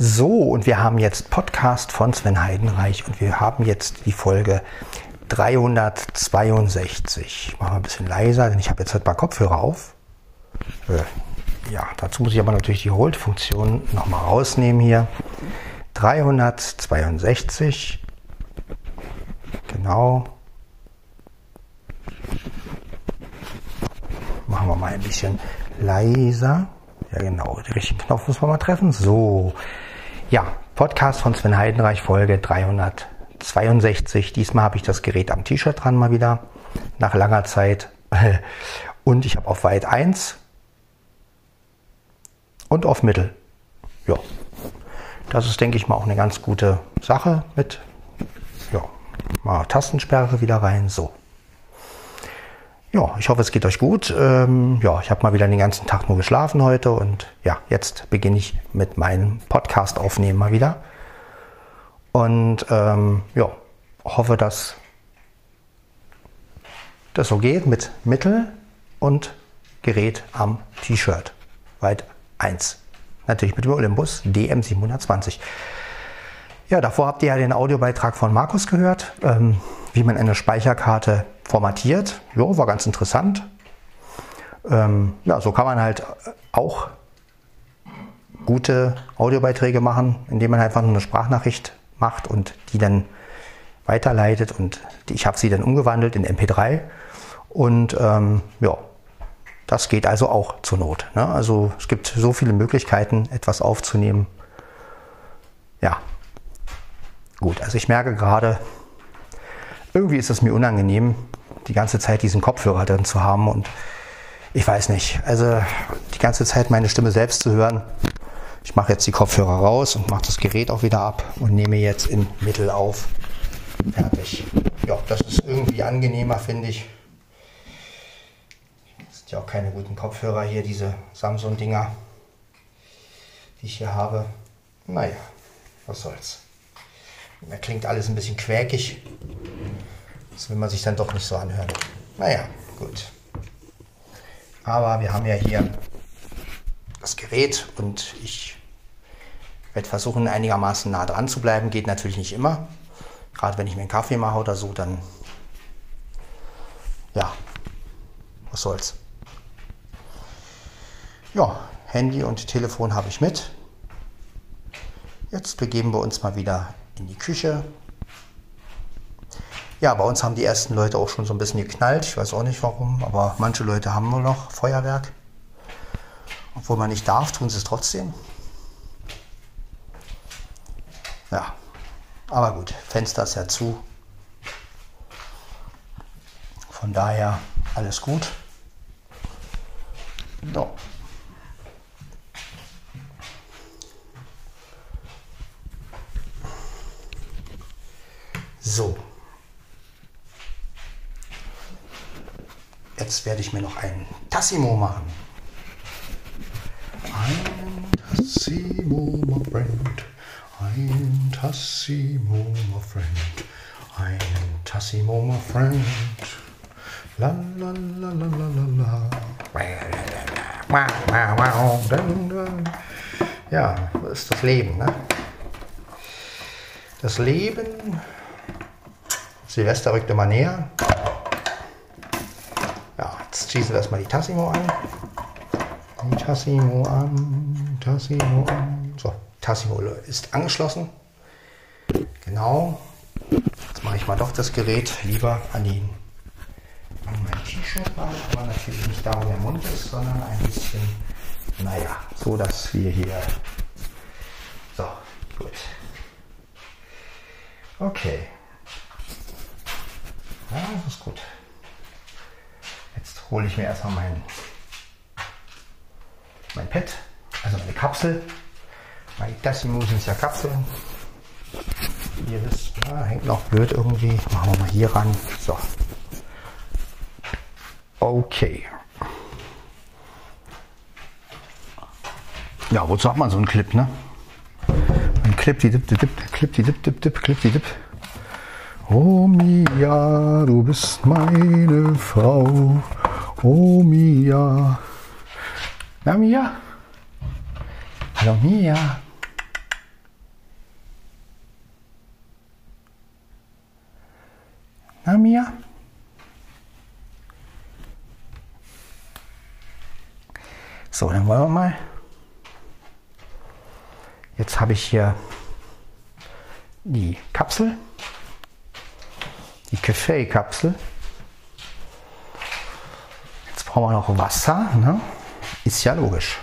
So, und wir haben jetzt Podcast von Sven Heidenreich und wir haben jetzt die Folge 362. Machen wir ein bisschen leiser, denn ich habe jetzt halt mal Kopfhörer auf. Äh, ja, dazu muss ich aber natürlich die Hold-Funktion nochmal rausnehmen hier. 362. Genau. Machen wir mal ein bisschen leiser. Ja, genau. Den richtigen Knopf muss man mal treffen. So. Ja, Podcast von Sven Heidenreich, Folge 362. Diesmal habe ich das Gerät am T-Shirt dran mal wieder. Nach langer Zeit. Und ich habe auf Weit 1 und auf Mittel. Ja, das ist, denke ich mal, auch eine ganz gute Sache mit, ja, mal Tastensperre wieder rein, so. Ja, ich hoffe, es geht euch gut. Ähm, ja, ich habe mal wieder den ganzen Tag nur geschlafen heute und ja, jetzt beginne ich mit meinem Podcast aufnehmen mal wieder. Und ähm, ja, hoffe, dass das so geht mit Mittel und Gerät am T-Shirt. Weit 1. Natürlich mit dem Olympus DM720. Ja, davor habt ihr ja den Audiobeitrag von Markus gehört, ähm, wie man eine Speicherkarte formatiert. Jo, war ganz interessant. Ähm, ja, so kann man halt auch gute Audiobeiträge machen, indem man einfach nur eine Sprachnachricht macht und die dann weiterleitet und ich habe sie dann umgewandelt in MP3 und ähm, ja, das geht also auch zur Not. Ne? Also es gibt so viele Möglichkeiten, etwas aufzunehmen. Ja, gut. Also ich merke gerade, irgendwie ist es mir unangenehm, die ganze Zeit diesen Kopfhörer drin zu haben und ich weiß nicht. Also die ganze Zeit meine Stimme selbst zu hören. Ich mache jetzt die Kopfhörer raus und mache das Gerät auch wieder ab und nehme jetzt in Mittel auf. Fertig. Ja, das ist irgendwie angenehmer, finde ich ja auch keine guten Kopfhörer hier, diese Samsung-Dinger, die ich hier habe. Naja, was soll's. Da klingt alles ein bisschen quäkig. Das will man sich dann doch nicht so anhören. Naja, gut. Aber wir haben ja hier das Gerät und ich werde versuchen, einigermaßen nah dran zu bleiben. Geht natürlich nicht immer. Gerade wenn ich mir einen Kaffee mache oder so, dann ja, was soll's. Ja, Handy und Telefon habe ich mit. Jetzt begeben wir uns mal wieder in die Küche. Ja, bei uns haben die ersten Leute auch schon so ein bisschen geknallt. Ich weiß auch nicht warum, aber manche Leute haben nur noch Feuerwerk. Obwohl man nicht darf, tun sie es trotzdem. Ja, aber gut, Fenster ist ja zu. Von daher alles gut. So. So. Jetzt werde ich mir noch einen Tassimo machen. Ein Tassimo, my friend. Ein Tassimo, my friend. Ein Tassimo, my friend. La la la la la la la. Ja, das ist das Leben, ne? Das Leben Silvester rückt immer näher. Wir erstmal die Tassimo an. Die Tassimo an, Tassimo an. So, Tassimo ist angeschlossen. Genau. Jetzt mache ich mal doch das Gerät lieber an ihn. An mein T-Shirt ran, aber natürlich nicht da, wo der Mund ist, sondern ein bisschen, naja, so dass wir hier. So, gut. Okay. Ja, das ist gut. Hole ich mir erstmal mein, mein Pad, also meine Kapsel. Mein Tassimo sind ja Kapseln. Hier ist, ja, hängt noch blöd irgendwie. Machen wir mal hier ran. So. Okay. Ja, wozu hat man so einen Clip, ne? Ein Clip, die dip, die dip, Clip, die dip, dip, dip, Clip, die dip. Oh Mia, du bist meine Frau. Oh Mia. Na Mia. Hallo Mia. Na Mia. So, dann wollen wir mal. Jetzt habe ich hier die Kapsel, die Café-Kapsel. Brauchen wir noch Wasser. Ne? Ist ja logisch.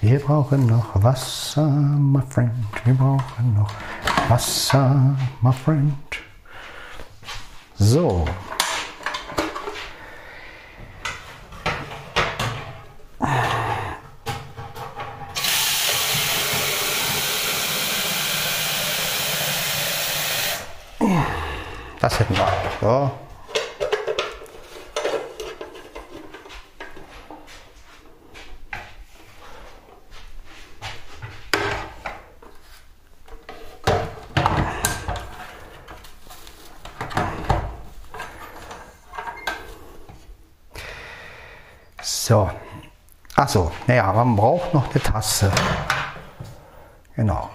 Wir brauchen noch Wasser, my friend. Wir brauchen noch Wasser, my friend. So. Das hätten wir. So. So. Achso, naja, man braucht noch eine Tasse. Genau.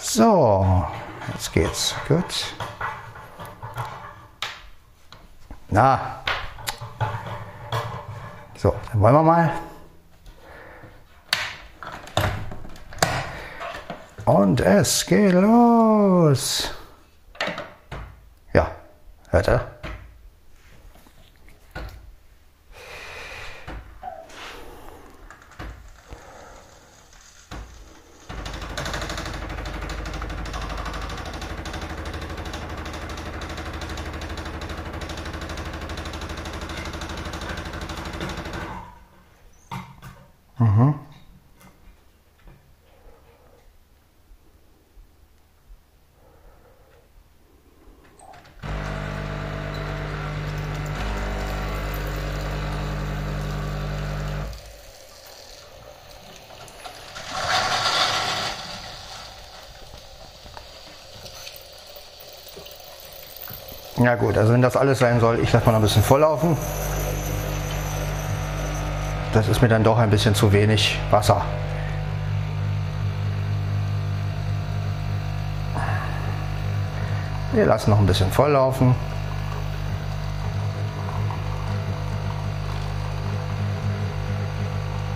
So, jetzt geht's. Gut. Na. So, dann wollen wir mal. Und es geht los. Weiter. Mhm. Ja gut, also wenn das alles sein soll, ich lasse mal ein bisschen volllaufen. Das ist mir dann doch ein bisschen zu wenig Wasser. Wir lassen noch ein bisschen volllaufen.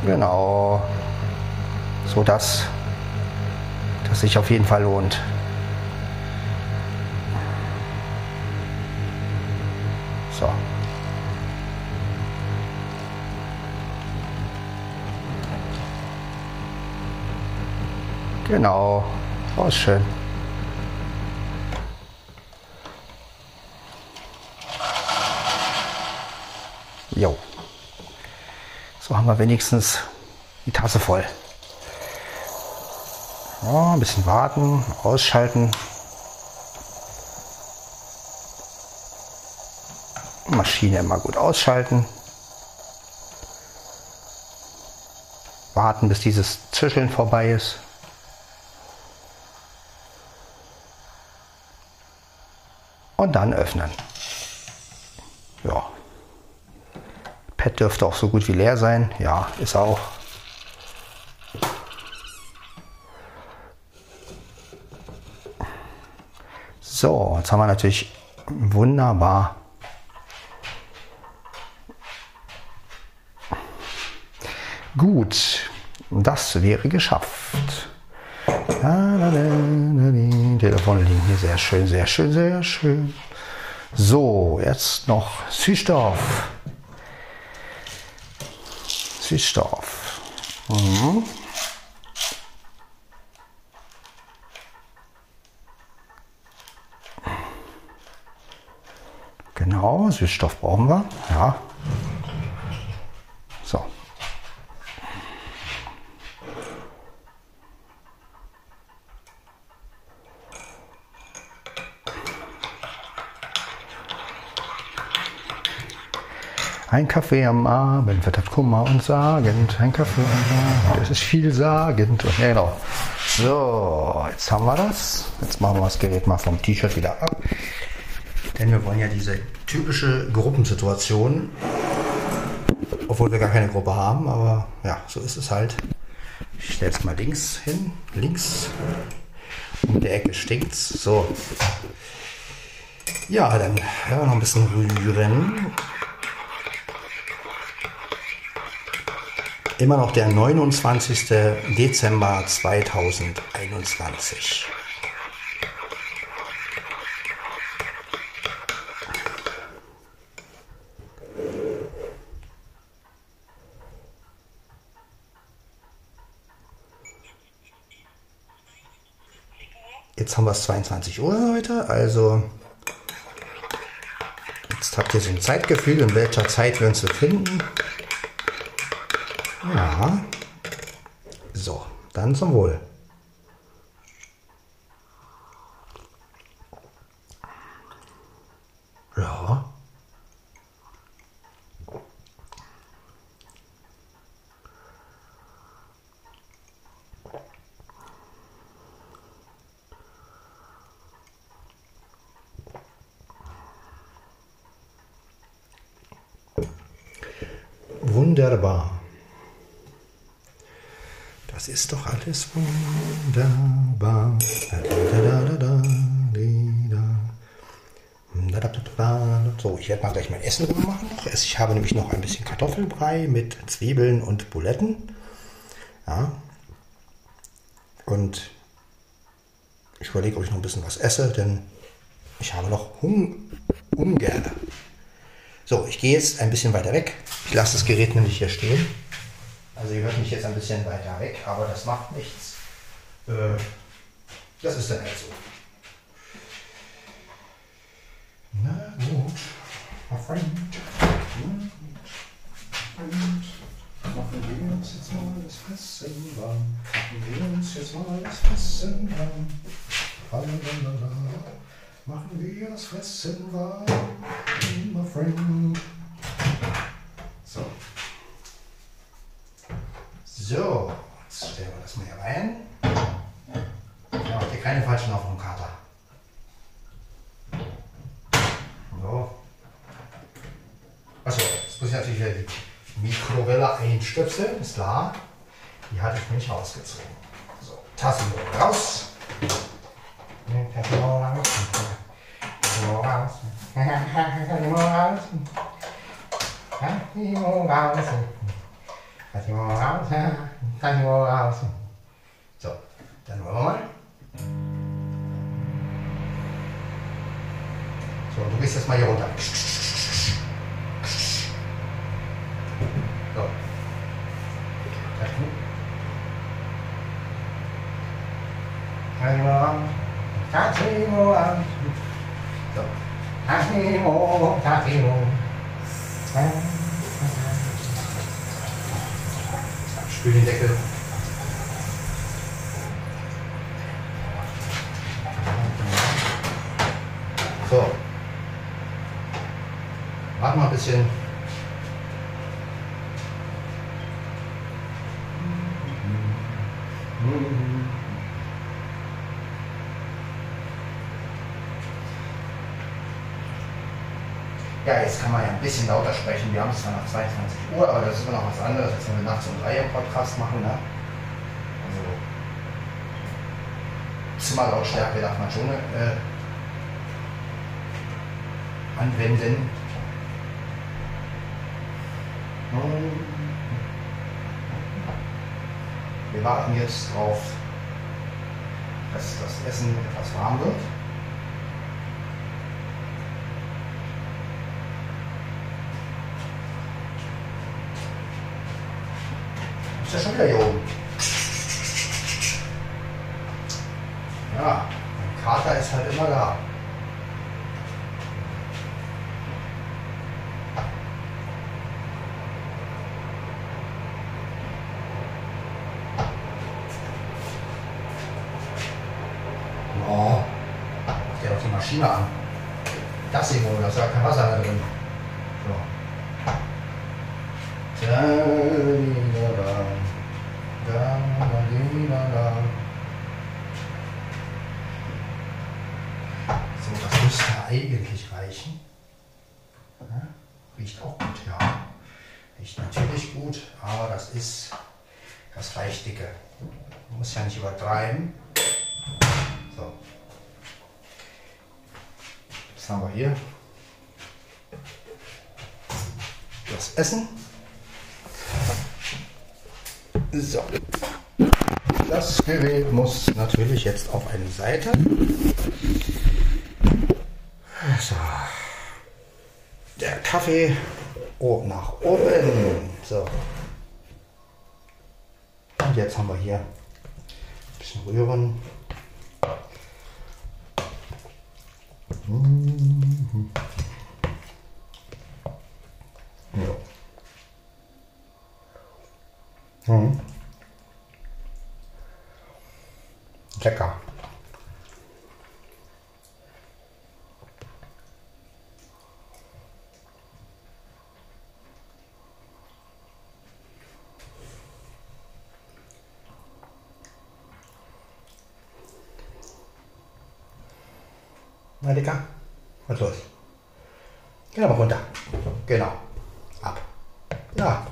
Genau. So dass das sich auf jeden Fall lohnt. Genau. Oh, schön. Jo. So haben wir wenigstens die Tasse voll. Ja, ein bisschen warten, ausschalten. Maschine immer gut ausschalten. Warten, bis dieses Zischeln vorbei ist. Und dann öffnen. Ja. Pad dürfte auch so gut wie leer sein. Ja, ist auch. So, jetzt haben wir natürlich wunderbar Gut, das wäre geschafft. Telefon liegen hier sehr schön, sehr schön, sehr schön. So, jetzt noch Süßstoff. Süßstoff. Mhm. Genau, Süßstoff brauchen wir. Ja. So. Ein Kaffee am Abend vertreibt Kummer und sagend. Ein Kaffee am Abend, das ist vielsagend. Und, genau. So, jetzt haben wir das. Jetzt machen wir das Gerät mal vom T-Shirt wieder ab. Denn wir wollen ja diese typische Gruppensituation, obwohl wir gar keine Gruppe haben, aber ja, so ist es halt. Ich stelle es mal links hin. Links. Um die Ecke stinkt's. So. Ja, dann ja, noch ein bisschen rühren. Immer noch der 29. Dezember 2021. Jetzt haben wir es 22 Uhr heute, also jetzt habt ihr so ein Zeitgefühl, in welcher Zeit wir uns befinden. Ja. So, dann zum Wohl. Ja. Wunderbar. Das ist doch alles wunderbar. So, ich werde mal gleich mein Essen machen. Ich habe nämlich noch ein bisschen Kartoffelbrei mit Zwiebeln und Buletten. Ja. Und ich überlege, ob ich noch ein bisschen was esse, denn ich habe noch Hung Hunger. So, ich gehe jetzt ein bisschen weiter weg. Ich lasse das Gerät nämlich hier stehen. Mich jetzt ein bisschen weiter weg, aber das macht nichts. Äh, das ist dann halt so. Na gut, my friend. Machen wir uns jetzt mal das Fressen warm. Machen wir uns jetzt mal das Fressen warm. Machen wir das Fressen warm, my friend. So, jetzt stellen wir das mal hier rein. Ja, habt ihr keine falschen auf dem Kater. So. Achso, jetzt muss ich natürlich wieder die Mikrowelle einstöpseln, ist klar. Die hatte ich nicht rausgezogen. So, Tasse raus. Tasse raus. Tasse raus. Tasse raus. Tasse raus. Kann ich mal raus? Kann ich mal raus? So, dann wollen wir mal. So, du gehst jetzt mal hier runter. So. Tatimo, Tatimo, so. Tatimo, Spül den Deckel. So. Warte mal ein bisschen. Ja, jetzt kann man ja ein bisschen lauter sprechen. Wir haben es zwar nach 22 Uhr, aber das ist immer noch was anderes, als wenn wir nachts um drei im Podcast machen. Ne? Also Zimmerlautstärke darf man schon äh, anwenden. Wir warten jetzt darauf, dass das Essen etwas warm wird. Você só aí, eu muss ja nicht übertreiben. So. Was haben wir hier? Das Essen. So. Das Gerät muss natürlich jetzt auf eine Seite. So. Der Kaffee oh, nach oben. So. Und jetzt haben wir hier bisschen rühren. Mhm. Ja. Mhm. Lecker. Na, Dicker? Was los? Geh mal runter. Genau. Ab. Ja.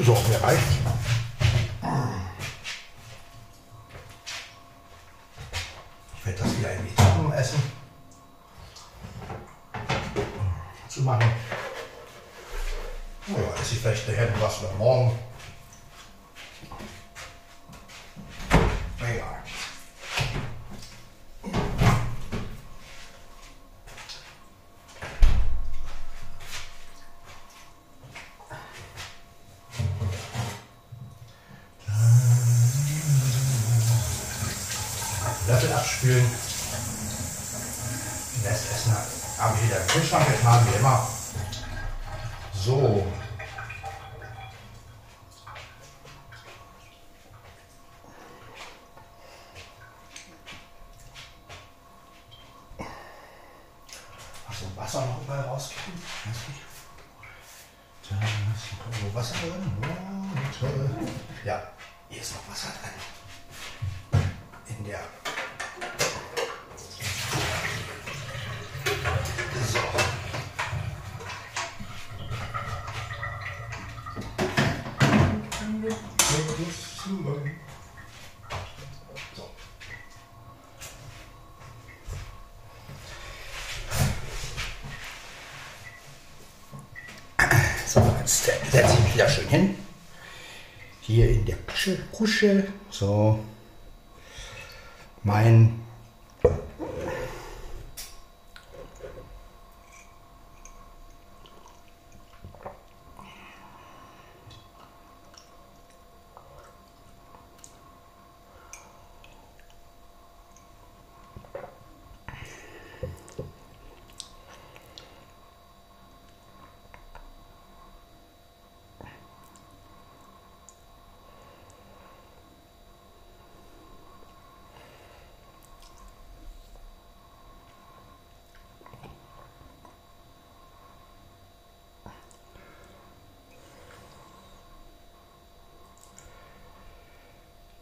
So, mir reicht. Ich werde das wieder in die Tappen essen. Zu machen. Naja, esse ich vielleicht nachher was oder morgen. Egal. Löffel abspülen. In Das Essen haben wir wieder im Kühlschrank getan, wie immer. So. Achso, Wasser noch überall rauskommen. Da ist noch Wasser drin. Oh, toll. Ja, hier ist noch Wasser drin. In der wieder schön hin. Hier in der Kusche, Kusche. So. Mein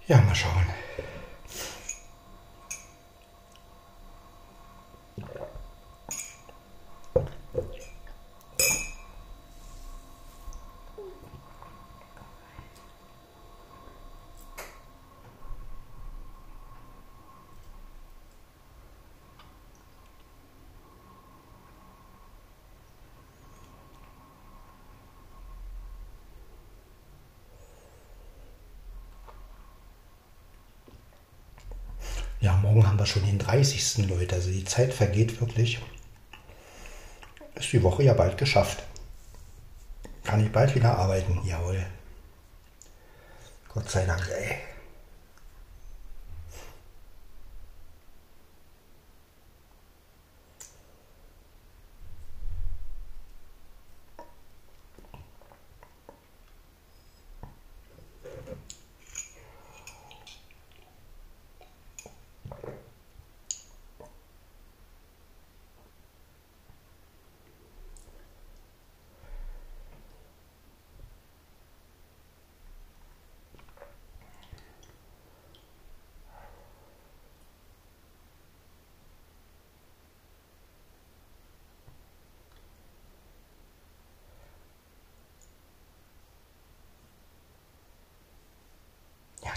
Ja, mal schauen. Ja, morgen haben wir schon den 30. Leute. Also die Zeit vergeht wirklich. Ist die Woche ja bald geschafft. Kann ich bald wieder arbeiten. Jawohl. Gott sei Dank, ey.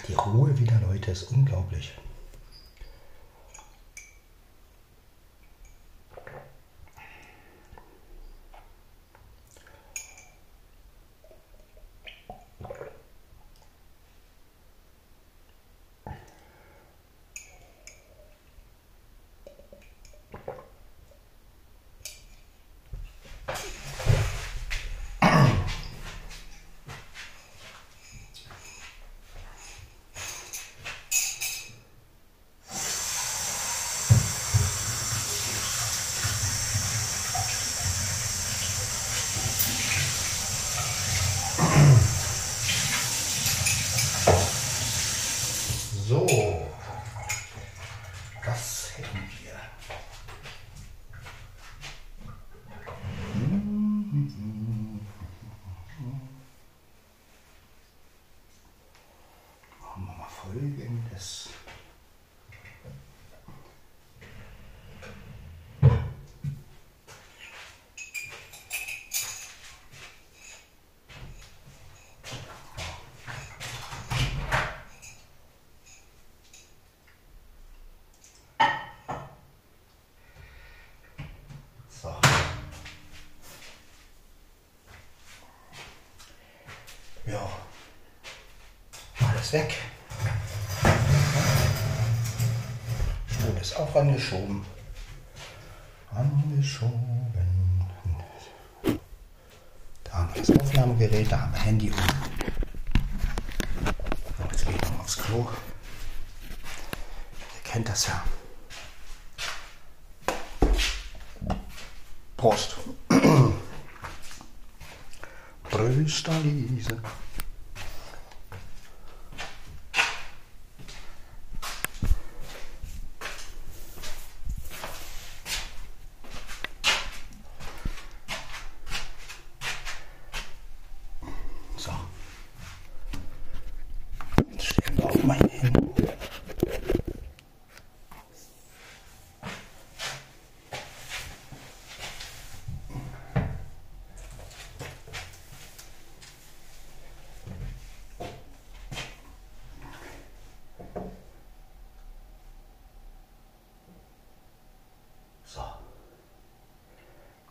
Die Ruhe wieder, Leute, ist unglaublich. Ja, alles weg. Auch angeschoben. Angeschoben. Da haben wir das Aufnahmegerät, da haben wir Handy um. Jetzt gehe ich noch aufs Klo. Ihr kennt das ja. Prost. Brösterliese.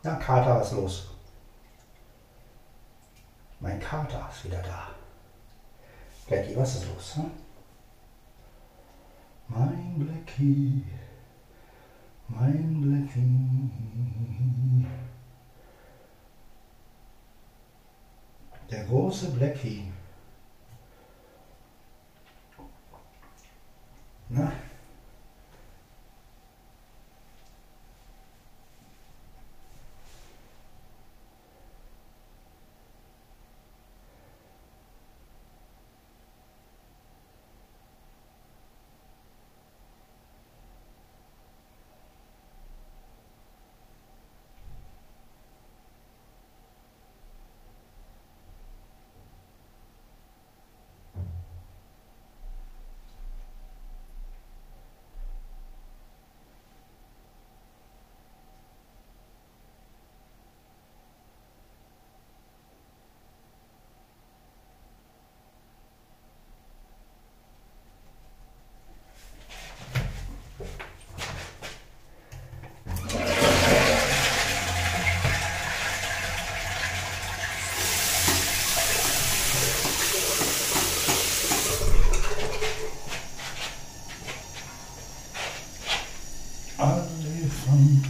Ja, Kater, was ist los? Mein Kater ist wieder da. Blackie, was ist los? Hm? Mein Blackie, mein Blackie. Der große Blackie. Na?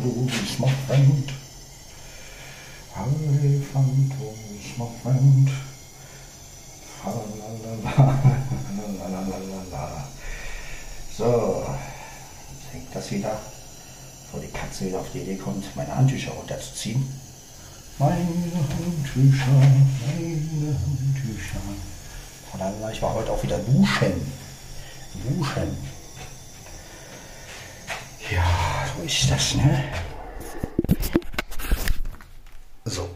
Elefantus, my friend. Elefantus, my friend. So, jetzt hängt das wieder, bevor die Katze wieder auf die Idee kommt, meine Handtücher runterzuziehen. Meine Handtücher, meine Handtücher. Ich war heute auch wieder duschen. Duschen. Ja, so ist das, ne? So.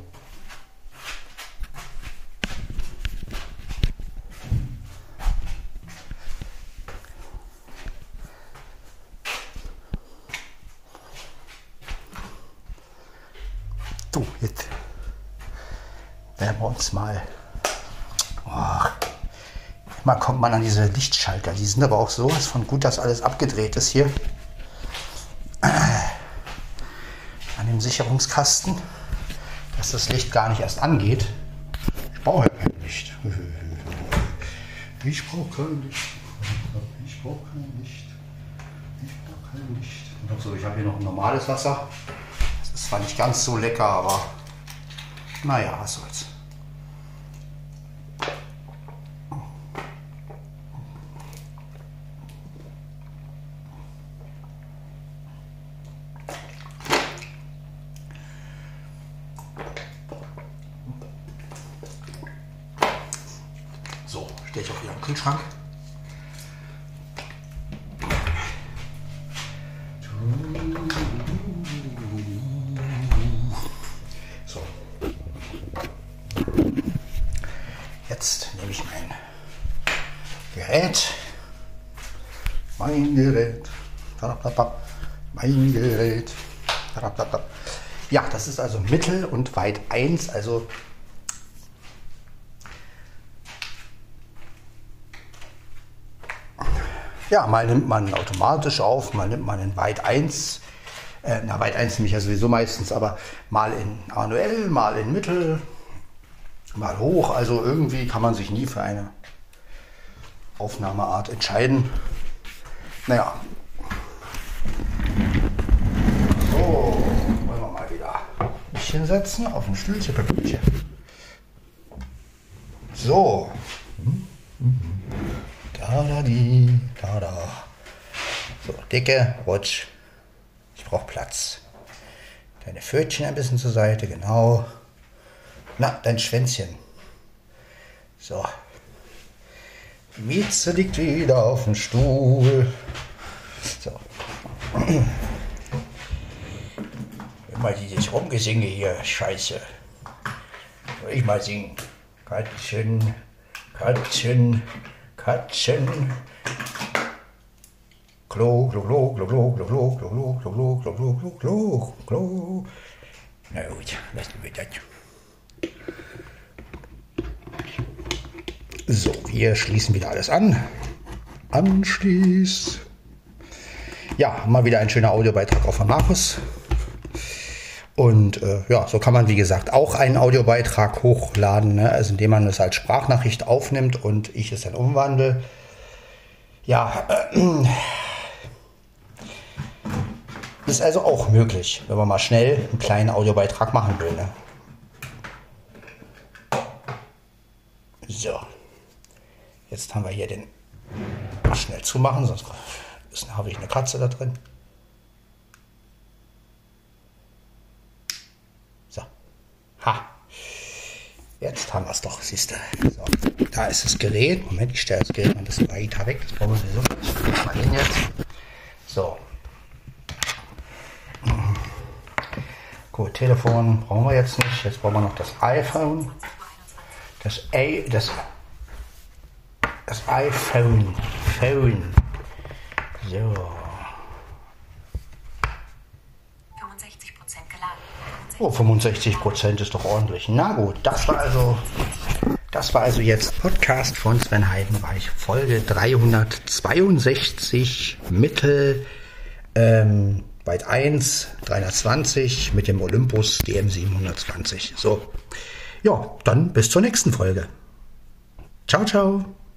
So, jetzt werden wir uns mal. Oh, mal kommt man an diese Lichtschalter. Die sind aber auch sowas von gut, dass alles abgedreht ist hier. Sicherungskasten, dass das Licht gar nicht erst angeht. Ich brauche ja kein Licht. Ich brauche kein Licht. Ich brauche kein Licht. Ich brauche kein Licht. Und so, ich habe hier noch ein normales Wasser. Das ist zwar nicht ganz so lecker, aber naja, was soll's. Mein Gerät. Mein Gerät. Mein Gerät. Ja, das ist also Mittel und weit 1, also Ja, mal nimmt man automatisch auf, mal nimmt man in Weit 1. Äh, na, Weit 1 nehme ich ja sowieso meistens, aber mal in manuell, mal in Mittel, mal hoch. Also irgendwie kann man sich nie für eine Aufnahmeart entscheiden. Naja. So, wollen wir mal wieder mich hinsetzen auf ein Stühlchen. So. Mhm. Mhm. Da, da, die, da, da. So, Dicke, Rutsch. Ich brauche Platz. Deine Pfötchen ein bisschen zur Seite, genau. Na, dein Schwänzchen. So. Mieze liegt wieder auf dem Stuhl. So. Immer dieses Rumgesinge hier, scheiße. Soll ich mal singen? Katzen, Katzen, Katzen. Klo, Klo, Klo, Klo, Klo, Klo, Klo, Klo, Klo, Klo, Klo, Klo, Klo, Klo, Klo. Na gut, lassen wir das. So, wir schließen wieder alles an. Anschließ. Ja, mal wieder ein schöner Audiobeitrag auch von Markus. Und äh, ja, so kann man, wie gesagt, auch einen Audiobeitrag hochladen, ne? also indem man es als Sprachnachricht aufnimmt und ich es dann umwandle. Ja, äh, ist also auch möglich, wenn man mal schnell einen kleinen Audiobeitrag machen will. Ne? So, jetzt haben wir hier den schnell zumachen, sonst habe ich eine Katze da drin. Ha. Jetzt haben wir es doch, siehst du. So, da ist das Gerät. Moment, ich stelle das Gerät mal bisschen weiter weg. Das brauchen wir sowieso. Ich mal hin jetzt. So. Gut, Telefon brauchen wir jetzt nicht. Jetzt brauchen wir noch das iPhone. Das A, das, das iPhone. Phone. So. Oh, 65 Prozent ist doch ordentlich. Na gut, das war also, das war also jetzt Podcast von Sven Heidenreich, Folge 362, Mittel, ähm, Byte 1, 320 mit dem Olympus DM 720. So, ja, dann bis zur nächsten Folge. Ciao, ciao.